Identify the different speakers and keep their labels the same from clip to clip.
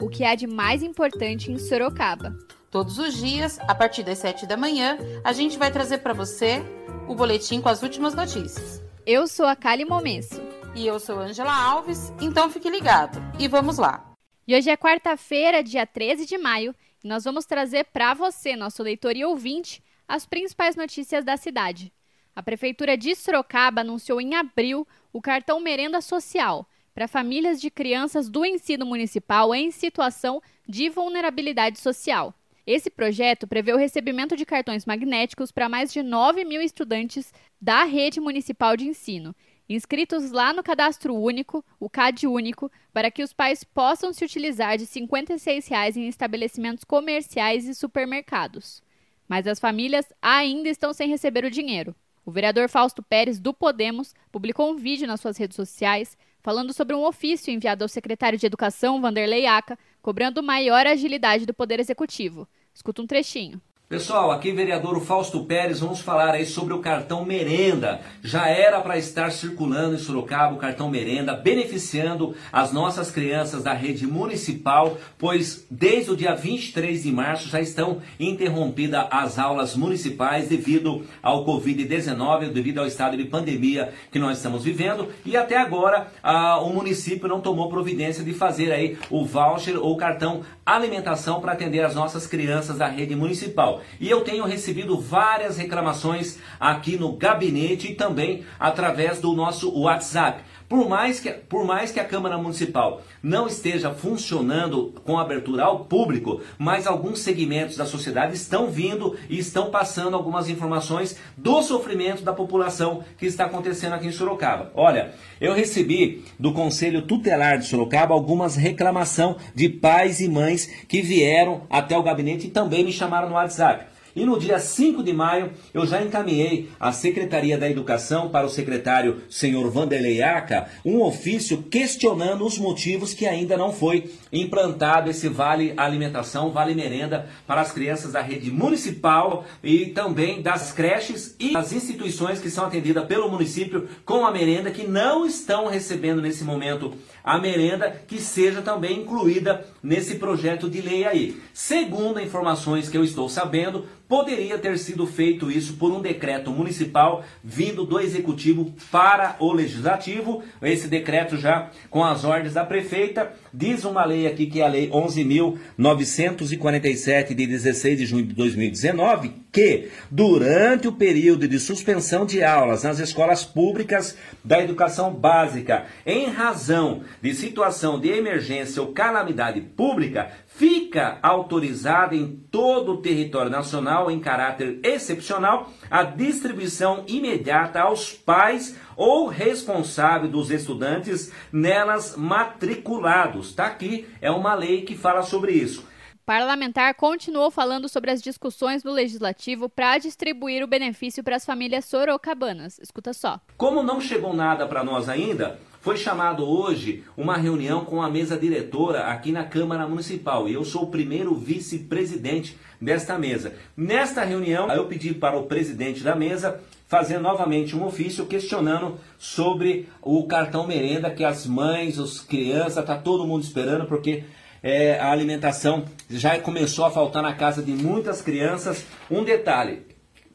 Speaker 1: o que há de mais importante em Sorocaba.
Speaker 2: Todos os dias, a partir das 7 da manhã, a gente vai trazer para você o boletim com as últimas notícias.
Speaker 1: Eu sou a Kali Momesso.
Speaker 2: E eu sou Angela Alves, então fique ligado. E vamos lá.
Speaker 1: E hoje é quarta-feira, dia 13 de maio, e nós vamos trazer para você, nosso leitor e ouvinte, as principais notícias da cidade. A Prefeitura de Sorocaba anunciou em abril o cartão Merenda Social para famílias de crianças do ensino municipal em situação de vulnerabilidade social. Esse projeto prevê o recebimento de cartões magnéticos para mais de 9 mil estudantes da rede municipal de ensino, inscritos lá no Cadastro Único, o CAD Único, para que os pais possam se utilizar de 56 reais em estabelecimentos comerciais e supermercados. Mas as famílias ainda estão sem receber o dinheiro. O vereador Fausto Pérez, do Podemos, publicou um vídeo nas suas redes sociais falando sobre um ofício enviado ao secretário de Educação, Vanderlei Aca, cobrando maior agilidade do Poder Executivo. Escuta um trechinho.
Speaker 3: Pessoal, aqui vereador Fausto Pérez, vamos falar aí sobre o cartão merenda. Já era para estar circulando em Sorocaba o cartão merenda, beneficiando as nossas crianças da rede municipal, pois desde o dia 23 de março já estão interrompidas as aulas municipais devido ao Covid-19, devido ao estado de pandemia que nós estamos vivendo, e até agora a, o município não tomou providência de fazer aí o voucher ou cartão alimentação para atender as nossas crianças da rede municipal. E eu tenho recebido várias reclamações aqui no gabinete e também através do nosso WhatsApp. Por mais, que, por mais que a Câmara Municipal não esteja funcionando com abertura ao público, mas alguns segmentos da sociedade estão vindo e estão passando algumas informações do sofrimento da população que está acontecendo aqui em Sorocaba. Olha, eu recebi do Conselho Tutelar de Sorocaba algumas reclamações de pais e mães que vieram até o gabinete e também me chamaram no WhatsApp. E no dia 5 de maio, eu já encaminhei à Secretaria da Educação para o secretário senhor Vanderlei Aca um ofício questionando os motivos que ainda não foi implantado esse vale alimentação, vale merenda para as crianças da rede municipal e também das creches e das instituições que são atendidas pelo município com a merenda que não estão recebendo nesse momento a merenda que seja também incluída nesse projeto de lei aí. Segundo informações que eu estou sabendo, poderia ter sido feito isso por um decreto municipal vindo do executivo para o legislativo. Esse decreto já com as ordens da prefeita diz uma lei aqui que é a lei 11.947 de 16 de junho de 2019 que durante o período de suspensão de aulas nas escolas públicas da educação básica, em razão de situação de emergência ou calamidade pública, fica autorizada em todo o território nacional, em caráter excepcional, a distribuição imediata aos pais ou responsável dos estudantes nelas matriculados. Está aqui, é uma lei que fala sobre isso
Speaker 1: parlamentar continuou falando sobre as discussões no legislativo para distribuir o benefício para as famílias sorocabanas. Escuta só.
Speaker 3: Como não chegou nada para nós ainda, foi chamado hoje uma reunião com a mesa diretora aqui na Câmara Municipal e eu sou o primeiro vice-presidente desta mesa. Nesta reunião, eu pedi para o presidente da mesa fazer novamente um ofício questionando sobre o cartão merenda que as mães, as crianças, tá todo mundo esperando porque é, a alimentação já começou a faltar na casa de muitas crianças. Um detalhe,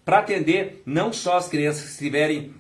Speaker 3: para atender não só as crianças que estiverem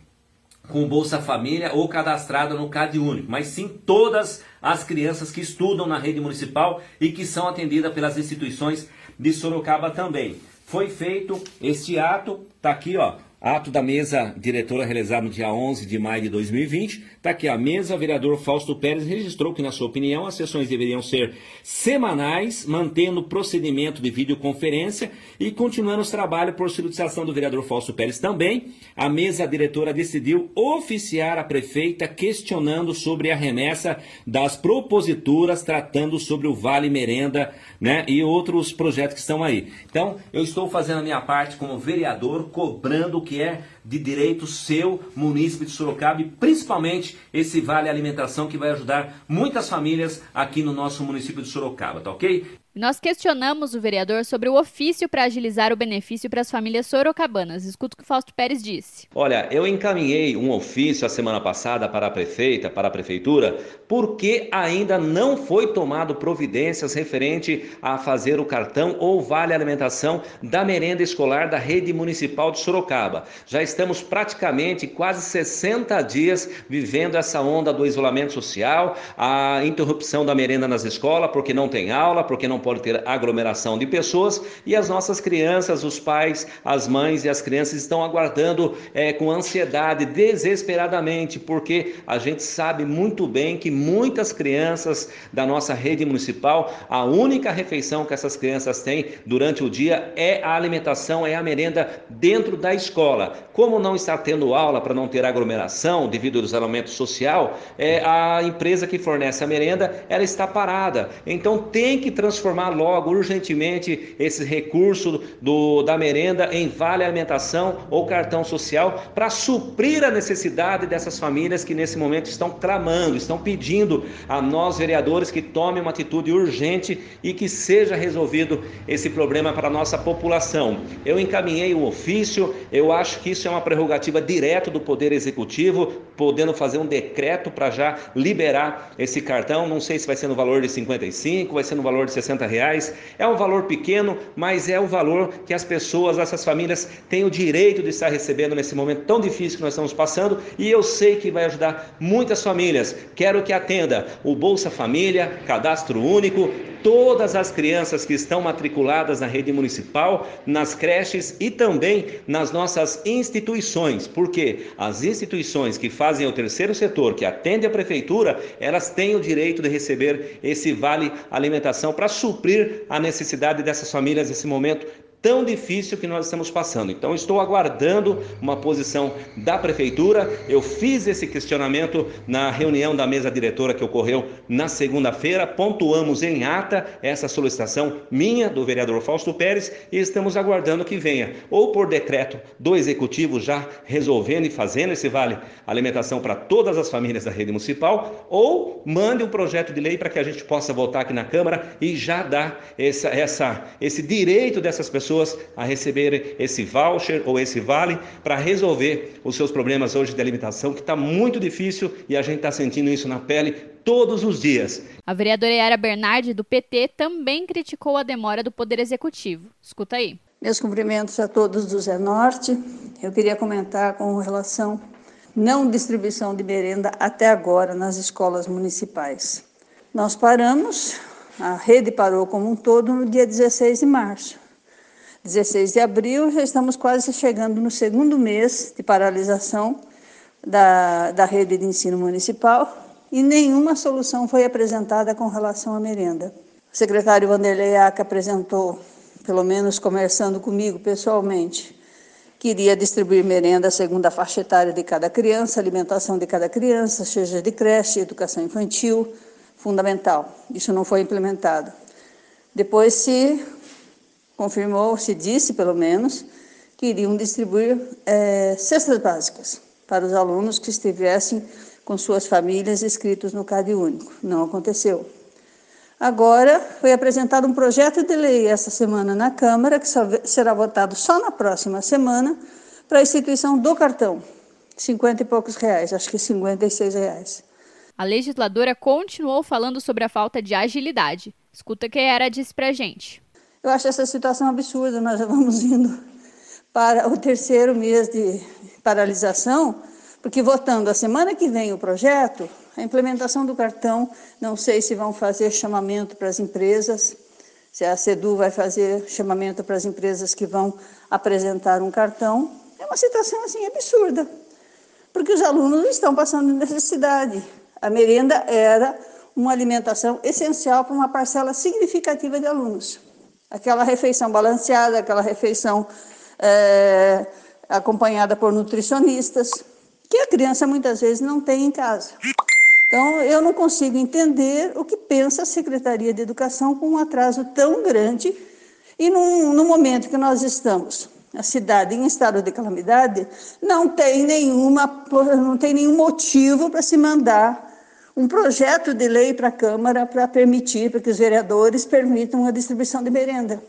Speaker 3: com Bolsa Família ou cadastrada no CAD Único, mas sim todas as crianças que estudam na rede municipal e que são atendidas pelas instituições de Sorocaba também. Foi feito este ato, tá aqui ó,
Speaker 4: Ato da mesa diretora realizado no dia 11 de maio de 2020. Está aqui a mesa. Vereador Fausto Pérez registrou que, na sua opinião, as sessões deveriam ser semanais, mantendo o procedimento de videoconferência e continuando os trabalhos por solicitação do vereador Fausto Pérez também. A mesa diretora decidiu oficiar a prefeita questionando sobre a remessa das proposituras tratando sobre o Vale Merenda né, e outros projetos que estão aí. Então, eu estou fazendo a minha parte como vereador, cobrando que é de direito seu, munícipe de Sorocaba, e principalmente esse Vale Alimentação que vai ajudar muitas famílias aqui no nosso município de Sorocaba, tá ok?
Speaker 1: Nós questionamos o vereador sobre o ofício para agilizar o benefício para as famílias sorocabanas. Escuta o que o Fausto Pérez disse.
Speaker 3: Olha, eu encaminhei um ofício a semana passada para a prefeita, para a prefeitura, porque ainda não foi tomado providências referente a fazer o cartão ou vale alimentação da merenda escolar da rede municipal de Sorocaba. Já estamos praticamente quase 60 dias vivendo essa onda do isolamento social, a interrupção da merenda nas escolas, porque não tem aula, porque não pode ter aglomeração de pessoas e as nossas crianças, os pais, as mães e as crianças estão aguardando é, com ansiedade, desesperadamente, porque a gente sabe muito bem que muitas crianças da nossa rede municipal, a única refeição que essas crianças têm durante o dia é a alimentação, é a merenda dentro da escola. Como não está tendo aula para não ter aglomeração devido ao isolamento social, é, a empresa que fornece a merenda ela está parada. Então tem que transformar transformar logo, urgentemente, esse recurso do, da merenda em vale alimentação ou cartão social para suprir a necessidade dessas famílias que nesse momento estão clamando, estão pedindo a nós, vereadores, que tomem uma atitude urgente e que seja resolvido esse problema para a nossa população. Eu encaminhei o ofício, eu acho que isso é uma prerrogativa direta do Poder Executivo, podendo fazer um decreto para já liberar esse cartão. Não sei se vai ser no valor de 55, vai ser no valor de 60 reais. É um valor pequeno, mas é o valor que as pessoas, essas famílias, têm o direito de estar recebendo nesse momento tão difícil que nós estamos passando. E eu sei que vai ajudar muitas famílias. Quero que atenda o Bolsa Família, Cadastro Único, todas as crianças que estão matriculadas na rede municipal, nas creches e também nas nossas instituições, porque as instituições que fazem o terceiro setor, que atende a prefeitura, elas têm o direito de receber esse vale alimentação para suprir a necessidade dessas famílias nesse momento tão difícil que nós estamos passando. Então, estou aguardando uma posição da prefeitura. Eu fiz esse questionamento na reunião da mesa diretora que ocorreu na segunda-feira. Pontuamos em ata essa solicitação minha, do vereador Fausto Pérez, e estamos aguardando que venha, ou por decreto do executivo já resolvendo e fazendo esse vale alimentação para todas as famílias da rede municipal, ou mande um projeto de lei para que a gente possa votar aqui na Câmara e já dar essa, essa, esse direito dessas pessoas pessoas a receber esse voucher ou esse vale para resolver os seus problemas hoje de alimentação, que está muito difícil e a gente está sentindo isso na pele todos os dias.
Speaker 1: A vereadora Yara Bernardi, do PT, também criticou a demora do Poder Executivo. Escuta aí.
Speaker 5: Meus cumprimentos a todos do Zé Norte. Eu queria comentar com relação não distribuição de merenda até agora nas escolas municipais. Nós paramos, a rede parou como um todo no dia 16 de março. 16 de abril, já estamos quase chegando no segundo mês de paralisação da, da rede de ensino municipal e nenhuma solução foi apresentada com relação à merenda. O secretário Vanderlei Aca apresentou, pelo menos conversando comigo pessoalmente, que iria distribuir merenda segundo a faixa etária de cada criança, alimentação de cada criança, seja de creche, educação infantil, fundamental. Isso não foi implementado. Depois se confirmou, se disse pelo menos, que iriam distribuir é, cestas básicas para os alunos que estivessem com suas famílias inscritos no CAD único. Não aconteceu. Agora foi apresentado um projeto de lei essa semana na Câmara, que será votado só na próxima semana, para a instituição do cartão. 50 e poucos reais, acho que 56 reais.
Speaker 1: A legisladora continuou falando sobre a falta de agilidade. Escuta o que era disse pra gente.
Speaker 5: Eu acho essa situação absurda. Nós já vamos indo para o terceiro mês de paralisação, porque votando a semana que vem o projeto, a implementação do cartão, não sei se vão fazer chamamento para as empresas, se a SEDU vai fazer chamamento para as empresas que vão apresentar um cartão. É uma situação assim absurda, porque os alunos estão passando necessidade. A merenda era uma alimentação essencial para uma parcela significativa de alunos. Aquela refeição balanceada, aquela refeição é, acompanhada por nutricionistas, que a criança muitas vezes não tem em casa. Então, eu não consigo entender o que pensa a Secretaria de Educação com um atraso tão grande e num, no momento que nós estamos a cidade em estado de calamidade, não tem nenhuma, não tem nenhum motivo para se mandar um projeto de lei para a Câmara para permitir, para que os vereadores permitam a distribuição de merenda.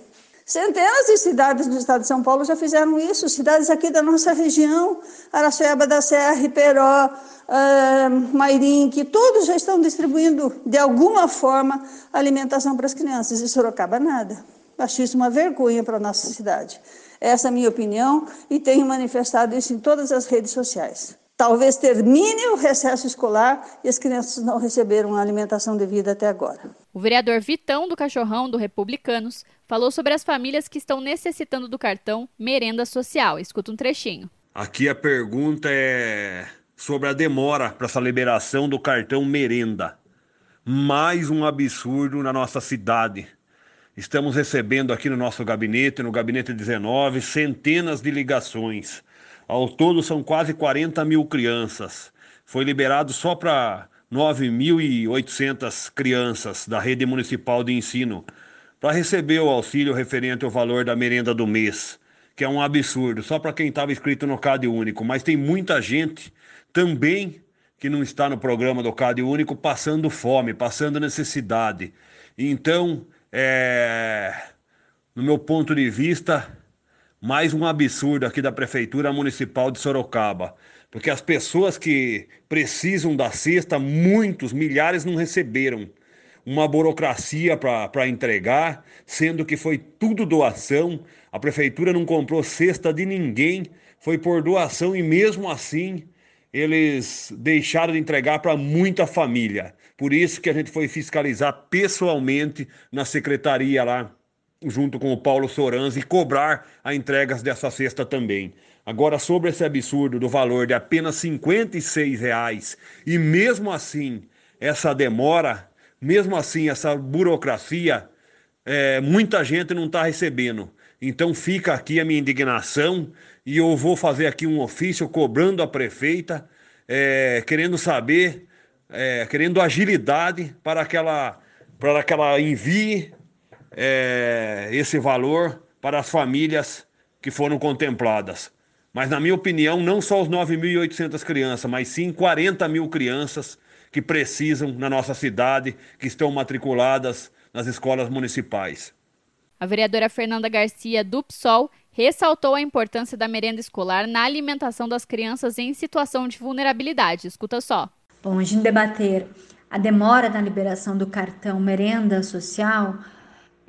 Speaker 5: Centenas de cidades do estado de São Paulo já fizeram isso, cidades aqui da nossa região, Araçoiaba da Serra, Riperó, uh, Mairim, que todos já estão distribuindo, de alguma forma, alimentação para as crianças. E Sorocaba, nada. Acho isso uma vergonha para a nossa cidade. Essa é a minha opinião e tenho manifestado isso em todas as redes sociais. Talvez termine o recesso escolar e as crianças não receberam a alimentação devida até agora.
Speaker 1: O vereador Vitão do Cachorrão, do Republicanos, falou sobre as famílias que estão necessitando do cartão Merenda Social. Escuta um trechinho.
Speaker 6: Aqui a pergunta é sobre a demora para essa liberação do cartão Merenda. Mais um absurdo na nossa cidade. Estamos recebendo aqui no nosso gabinete, no gabinete 19, centenas de ligações ao todo, são quase 40 mil crianças. Foi liberado só para 9.800 crianças da rede municipal de ensino para receber o auxílio referente ao valor da merenda do mês, que é um absurdo, só para quem estava inscrito no CAD Único. Mas tem muita gente também que não está no programa do CAD Único passando fome, passando necessidade. Então, é, no meu ponto de vista, mais um absurdo aqui da Prefeitura Municipal de Sorocaba. Porque as pessoas que precisam da cesta, muitos, milhares não receberam. Uma burocracia para entregar, sendo que foi tudo doação. A prefeitura não comprou cesta de ninguém, foi por doação e mesmo assim eles deixaram de entregar para muita família. Por isso que a gente foi fiscalizar pessoalmente na secretaria lá junto com o Paulo Sorans e cobrar a entregas dessa cesta também. Agora, sobre esse absurdo do valor de apenas R$ reais e mesmo assim essa demora, mesmo assim essa burocracia, é, muita gente não está recebendo. Então fica aqui a minha indignação e eu vou fazer aqui um ofício cobrando a prefeita, é, querendo saber, é, querendo agilidade para aquela para que ela envie é, esse valor para as famílias que foram contempladas. Mas, na minha opinião, não só os 9.800 crianças, mas sim 40 mil crianças que precisam na nossa cidade, que estão matriculadas nas escolas municipais.
Speaker 1: A vereadora Fernanda Garcia, do PSOL, ressaltou a importância da merenda escolar na alimentação das crianças em situação de vulnerabilidade. Escuta só.
Speaker 7: Bom, a gente debater a demora na liberação do cartão merenda social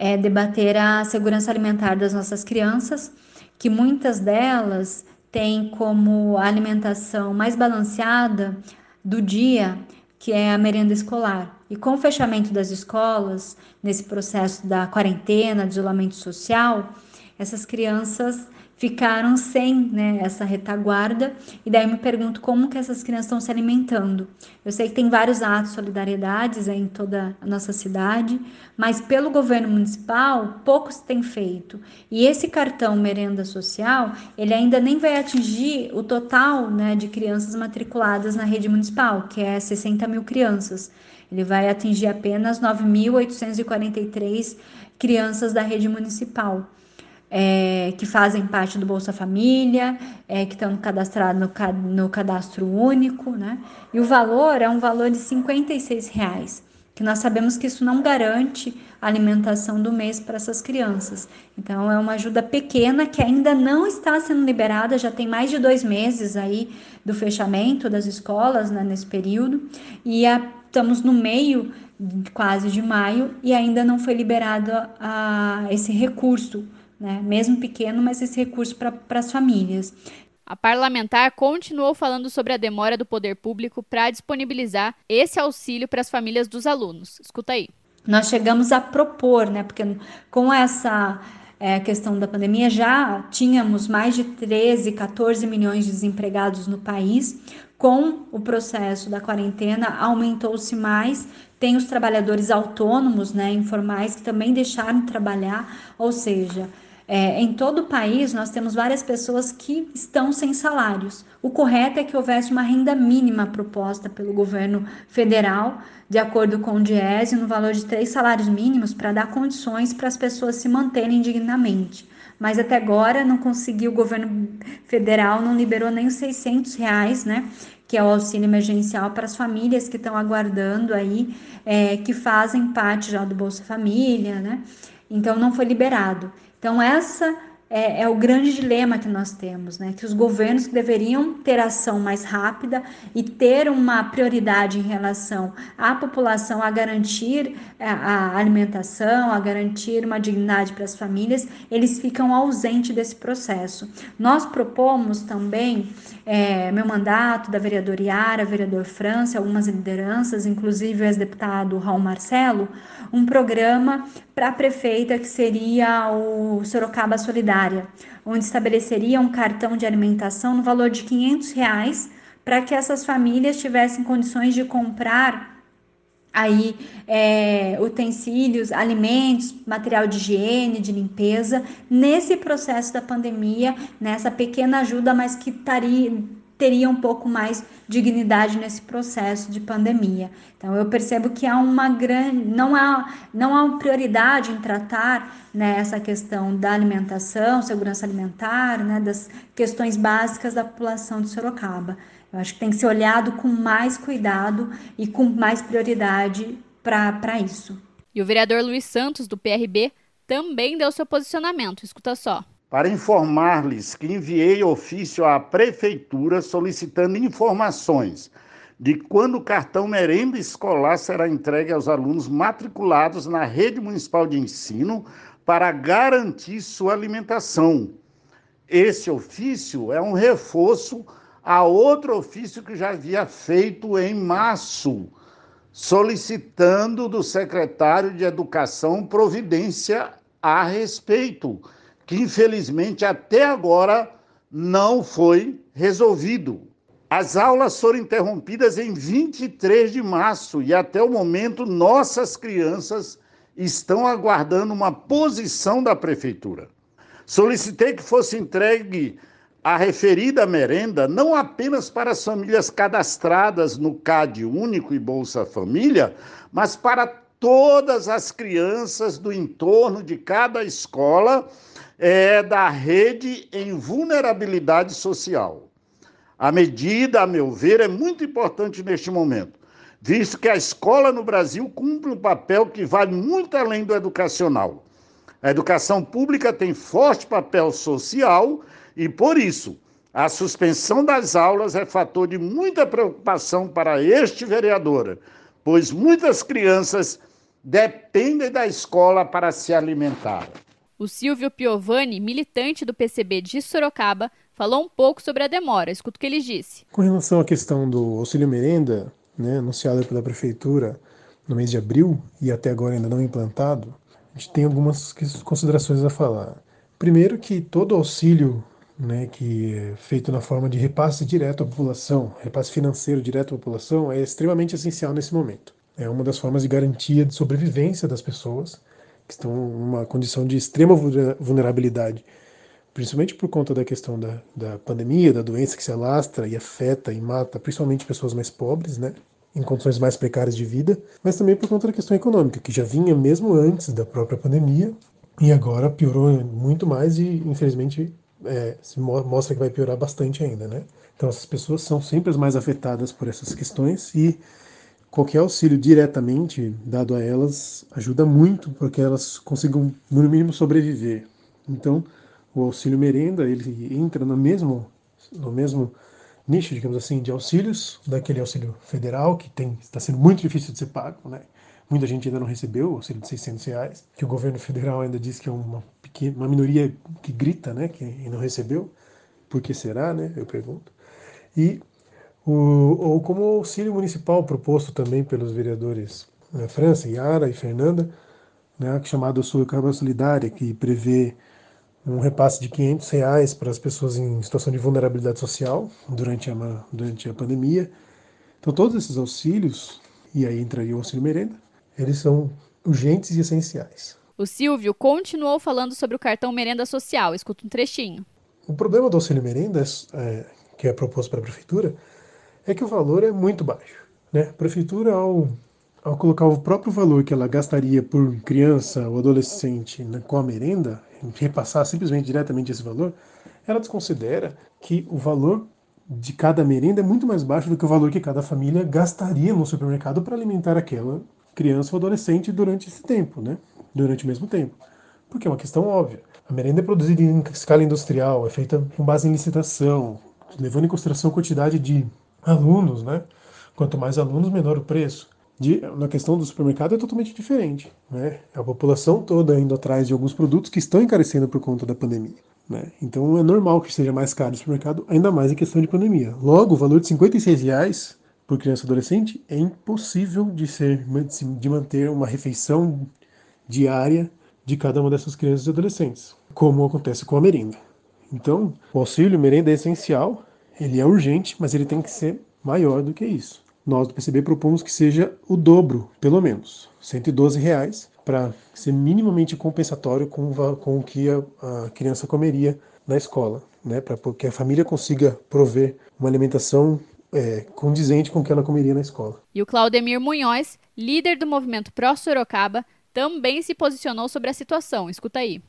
Speaker 7: é debater a segurança alimentar das nossas crianças, que muitas delas têm como alimentação mais balanceada do dia, que é a merenda escolar. E com o fechamento das escolas, nesse processo da quarentena, de isolamento social, essas crianças ficaram sem né, essa retaguarda e daí me pergunto como que essas crianças estão se alimentando. Eu sei que tem vários atos de solidariedade em toda a nossa cidade, mas pelo governo municipal pouco se tem feito. E esse cartão merenda social, ele ainda nem vai atingir o total né, de crianças matriculadas na rede municipal, que é 60 mil crianças. Ele vai atingir apenas 9.843 crianças da rede municipal é, que fazem parte do Bolsa Família, é, que estão cadastrados no, no, cadastro único, né? E o valor é um valor de R$ reais, que nós sabemos que isso não garante a alimentação do mês para essas crianças. Então, é uma ajuda pequena que ainda não está sendo liberada, já tem mais de dois meses aí do fechamento das escolas né, nesse período, e a, estamos no meio quase de maio e ainda não foi liberado a, a esse recurso né? mesmo pequeno, mas esse recurso para as famílias.
Speaker 1: A parlamentar continuou falando sobre a demora do poder público para disponibilizar esse auxílio para as famílias dos alunos. Escuta aí.
Speaker 7: Nós chegamos a propor, né, porque com essa é, questão da pandemia, já tínhamos mais de 13, 14 milhões de desempregados no país. Com o processo da quarentena, aumentou-se mais. Tem os trabalhadores autônomos, né, informais, que também deixaram de trabalhar, ou seja, é, em todo o país, nós temos várias pessoas que estão sem salários. O correto é que houvesse uma renda mínima proposta pelo governo federal, de acordo com o Diese, no valor de três salários mínimos, para dar condições para as pessoas se manterem dignamente. Mas até agora não conseguiu, o governo federal não liberou nem os 600 reais, né? Que é o auxílio emergencial para as famílias que estão aguardando aí, é, que fazem parte já do Bolsa Família, né? Então não foi liberado. Então, essa é, é, o grande dilema que nós temos, né? Que os governos deveriam ter ação mais rápida e ter uma prioridade em relação à população a garantir a, é, a alimentação, a garantir uma dignidade para as famílias, eles ficam ausentes desse processo. Nós propomos também, é, meu mandato da vereadora Iara, vereador França, algumas lideranças, inclusive o ex-deputado Raul Marcelo, um programa para a prefeita que seria o Sorocaba Solidária, onde estabeleceria um cartão de alimentação no valor de 500 reais para que essas famílias tivessem condições de comprar aí é, utensílios, alimentos, material de higiene, de limpeza, nesse processo da pandemia, nessa pequena ajuda, mas que estaria teria um pouco mais dignidade nesse processo de pandemia. Então eu percebo que há uma grande, não há, não há prioridade em tratar né, essa questão da alimentação, segurança alimentar, né, das questões básicas da população de Sorocaba. Eu acho que tem que ser olhado com mais cuidado e com mais prioridade para isso.
Speaker 1: E o vereador Luiz Santos, do PRB, também deu seu posicionamento. Escuta só
Speaker 8: para informar-lhes que enviei ofício à prefeitura solicitando informações de quando o cartão merenda escolar será entregue aos alunos matriculados na rede municipal de ensino para garantir sua alimentação. Esse ofício é um reforço a outro ofício que já havia feito em março, solicitando do secretário de Educação providência a respeito que infelizmente até agora não foi resolvido. As aulas foram interrompidas em 23 de março e até o momento nossas crianças estão aguardando uma posição da prefeitura. Solicitei que fosse entregue a referida merenda não apenas para as famílias cadastradas no CAD Único e Bolsa Família, mas para todas as crianças do entorno de cada escola é da rede em vulnerabilidade social. A medida, a meu ver, é muito importante neste momento, visto que a escola no Brasil cumpre um papel que vai muito além do educacional. A educação pública tem forte papel social e, por isso, a suspensão das aulas é fator de muita preocupação para este vereador, pois muitas crianças dependem da escola para se alimentar.
Speaker 1: O Silvio Piovani, militante do PCB de Sorocaba, falou um pouco sobre a demora. Escuta o que ele disse.
Speaker 9: Com relação à questão do auxílio merenda, né, anunciado pela prefeitura no mês de abril e até agora ainda não implantado, a gente tem algumas considerações a falar. Primeiro que todo auxílio né, que é feito na forma de repasse direto à população, repasse financeiro direto à população, é extremamente essencial nesse momento. É uma das formas de garantia de sobrevivência das pessoas que estão numa condição de extrema vulnerabilidade, principalmente por conta da questão da, da pandemia, da doença que se alastra e afeta e mata principalmente pessoas mais pobres, né? em condições mais precárias de vida, mas também por conta da questão econômica, que já vinha mesmo antes da própria pandemia e agora piorou muito mais e, infelizmente, é, se mostra que vai piorar bastante ainda, né? Então, essas pessoas são sempre as mais afetadas por essas questões e qualquer auxílio diretamente dado a elas ajuda muito para que elas consigam, no mínimo, sobreviver. Então, o auxílio merenda, ele entra no mesmo, no mesmo nicho, digamos assim, de auxílios, daquele auxílio federal, que tem, está sendo muito difícil de ser pago, né? Muita gente ainda não recebeu o auxílio de 600 reais, que o governo federal ainda diz que é uma, pequena, uma minoria que grita, né, que não recebeu. Por que será, né? Eu pergunto. E o, ou como auxílio municipal proposto também pelos vereadores né, França, Yara e Fernanda, né, chamada Sorocaba Solidária, que prevê um repasse de 500 reais para as pessoas em situação de vulnerabilidade social durante a, durante a pandemia. Então, todos esses auxílios, e aí entraria o auxílio merenda, eles são urgentes e essenciais.
Speaker 1: O Silvio continuou falando sobre o cartão merenda social. Escuta um trechinho.
Speaker 9: O problema do auxílio merenda, é, que é proposto para a prefeitura, é que o valor é muito baixo. Né? A prefeitura, ao, ao colocar o próprio valor que ela gastaria por criança ou adolescente né, com a merenda, repassar simplesmente diretamente esse valor, ela desconsidera que o valor de cada merenda é muito mais baixo do que o valor que cada família gastaria no supermercado para alimentar aquela criança ou adolescente durante esse tempo, né? Durante o mesmo tempo. Porque é uma questão óbvia. A merenda é produzida em escala industrial, é feita com base em licitação, levando em consideração a quantidade de alunos, né? Quanto mais alunos, menor o preço. De, na questão do supermercado é totalmente diferente. Né? A população toda indo atrás de alguns produtos que estão encarecendo por conta da pandemia. Né? Então é normal que seja mais caro o supermercado, ainda mais em questão de pandemia. Logo, o valor de 56 reais por criança e adolescente é impossível de ser de manter uma refeição diária de cada uma dessas crianças e adolescentes, como acontece com a merenda. Então, o auxílio merenda é essencial, ele é urgente, mas ele tem que ser maior do que isso. Nós do PCB propomos que seja o dobro, pelo menos, 112 reais, para ser minimamente compensatório com, com o que a, a criança comeria na escola, né? para que a família consiga prover uma alimentação é, condizente com o que ela comeria na escola.
Speaker 1: E o Claudemir Munhoz, líder do movimento Pró Sorocaba, também se posicionou sobre a situação. Escuta aí.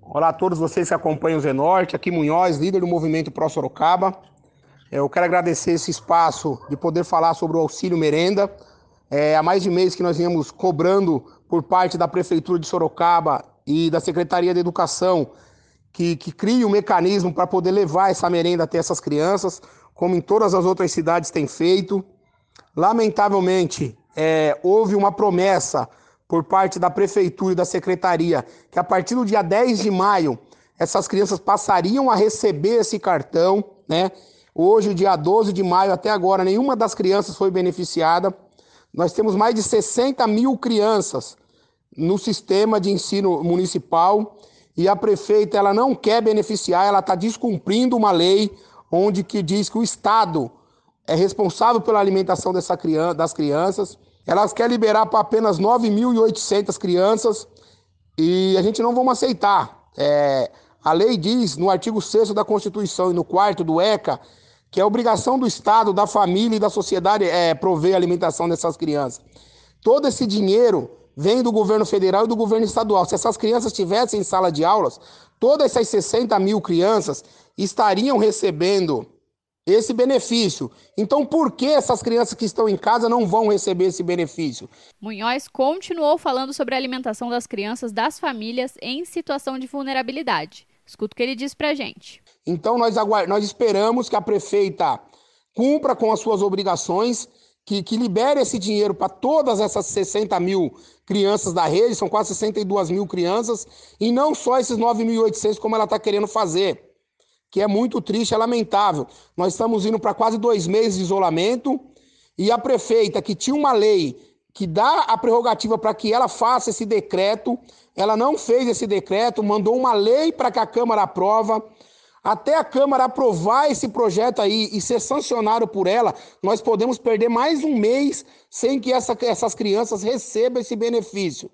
Speaker 10: Olá a todos vocês que acompanham o Zenorte, aqui Munhoz, líder do movimento Pró Sorocaba. É, eu quero agradecer esse espaço de poder falar sobre o auxílio merenda. É, há mais de mês que nós viemos cobrando por parte da Prefeitura de Sorocaba e da Secretaria de Educação que, que crie um mecanismo para poder levar essa merenda até essas crianças, como em todas as outras cidades tem feito. Lamentavelmente, é, houve uma promessa por parte da Prefeitura e da Secretaria que a partir do dia 10 de maio essas crianças passariam a receber esse cartão, né? Hoje, dia 12 de maio, até agora, nenhuma das crianças foi beneficiada. Nós temos mais de 60 mil crianças no sistema de ensino municipal e a prefeita ela não quer beneficiar, ela está descumprindo uma lei onde que diz que o Estado é responsável pela alimentação dessa criança, das crianças. Elas querem liberar para apenas 9.800 crianças e a gente não vamos aceitar. É, a lei diz no artigo 6 da Constituição e no 4 do ECA que é obrigação do Estado, da família e da sociedade é, prover a alimentação dessas crianças. Todo esse dinheiro vem do governo federal e do governo estadual. Se essas crianças estivessem em sala de aulas, todas essas 60 mil crianças estariam recebendo esse benefício. Então, por que essas crianças que estão em casa não vão receber esse benefício?
Speaker 1: Munhoz continuou falando sobre a alimentação das crianças das famílias em situação de vulnerabilidade. Escuta o que ele diz pra gente.
Speaker 10: Então, nós, nós esperamos que a prefeita cumpra com as suas obrigações, que, que libere esse dinheiro para todas essas 60 mil crianças da rede, são quase 62 mil crianças, e não só esses 9.800 como ela está querendo fazer, que é muito triste, é lamentável. Nós estamos indo para quase dois meses de isolamento, e a prefeita, que tinha uma lei que dá a prerrogativa para que ela faça esse decreto, ela não fez esse decreto, mandou uma lei para que a Câmara aprova. Até a Câmara aprovar esse projeto aí e ser sancionado por ela, nós podemos perder mais um mês sem que essa, essas crianças recebam esse benefício.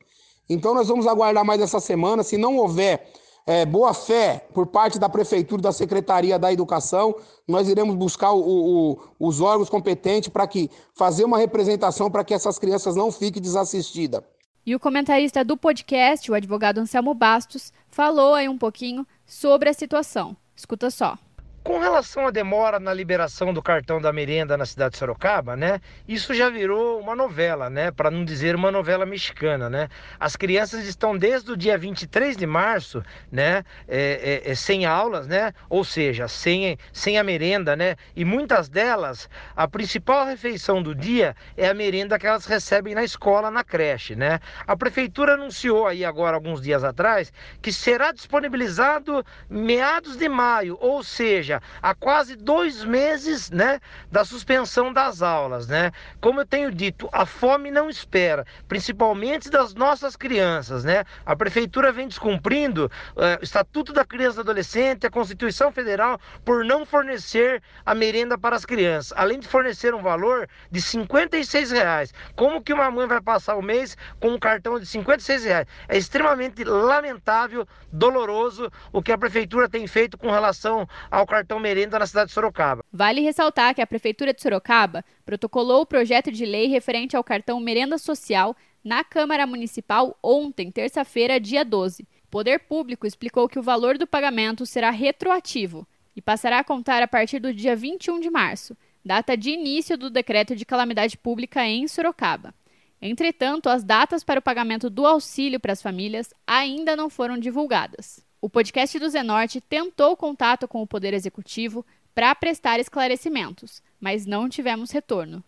Speaker 10: Então nós vamos aguardar mais essa semana. Se não houver é, boa fé por parte da Prefeitura da Secretaria da Educação, nós iremos buscar o, o, os órgãos competentes para que fazer uma representação para que essas crianças não fiquem desassistidas.
Speaker 1: E o comentarista do podcast, o advogado Anselmo Bastos, falou aí um pouquinho sobre a situação. Escuta só.
Speaker 11: Com relação à demora na liberação do cartão da merenda na cidade de Sorocaba, né? Isso já virou uma novela, né? Para não dizer uma novela mexicana, né? As crianças estão desde o dia 23 de março, né? É, é, é, sem aulas, né? Ou seja, sem, sem a merenda, né? E muitas delas, a principal refeição do dia é a merenda que elas recebem na escola, na creche, né? A prefeitura anunciou aí agora, alguns dias atrás, que será disponibilizado meados de maio, ou seja, há quase dois meses, né, da suspensão das aulas, né? Como eu tenho dito, a fome não espera, principalmente das nossas crianças, né? A prefeitura vem descumprindo uh, o Estatuto da Criança e Adolescente, a Constituição Federal, por não fornecer a merenda para as crianças, além de fornecer um valor de 56 reais. Como que uma mãe vai passar o mês com um cartão de 56 reais? É extremamente lamentável, doloroso o que a prefeitura tem feito com relação ao cartão merenda na cidade de Sorocaba.
Speaker 1: Vale ressaltar que a prefeitura de Sorocaba protocolou o projeto de lei referente ao cartão merenda social na Câmara Municipal ontem, terça-feira, dia 12. O Poder Público explicou que o valor do pagamento será retroativo e passará a contar a partir do dia 21 de março, data de início do decreto de calamidade pública em Sorocaba. Entretanto, as datas para o pagamento do auxílio para as famílias ainda não foram divulgadas. O podcast do Zenorte tentou contato com o Poder Executivo para prestar esclarecimentos, mas não tivemos retorno.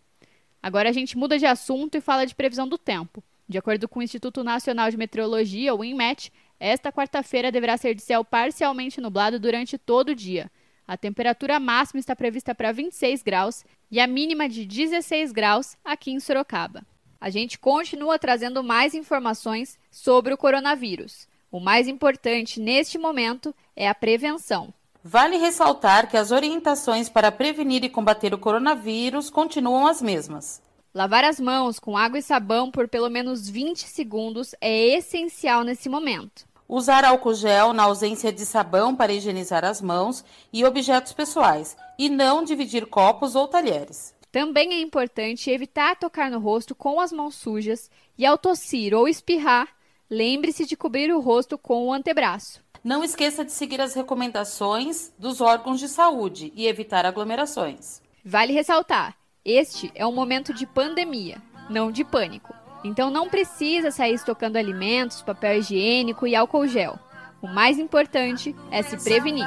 Speaker 1: Agora a gente muda de assunto e fala de previsão do tempo. De acordo com o Instituto Nacional de Meteorologia, o INMET, esta quarta-feira deverá ser de céu parcialmente nublado durante todo o dia. A temperatura máxima está prevista para 26 graus e a mínima de 16 graus aqui em Sorocaba a gente continua trazendo mais informações sobre o coronavírus. O mais importante neste momento é a prevenção.
Speaker 2: Vale ressaltar que as orientações para prevenir e combater o coronavírus continuam as mesmas.
Speaker 1: Lavar as mãos com água e sabão por pelo menos 20 segundos é essencial nesse momento.
Speaker 2: Usar álcool gel na ausência de sabão para higienizar as mãos e objetos pessoais, e não dividir copos ou talheres.
Speaker 1: Também é importante evitar tocar no rosto com as mãos sujas e ao tossir ou espirrar, lembre-se de cobrir o rosto com o antebraço.
Speaker 2: Não esqueça de seguir as recomendações dos órgãos de saúde e evitar aglomerações.
Speaker 1: Vale ressaltar: este é um momento de pandemia, não de pânico. Então não precisa sair estocando alimentos, papel higiênico e álcool gel. O mais importante é se prevenir.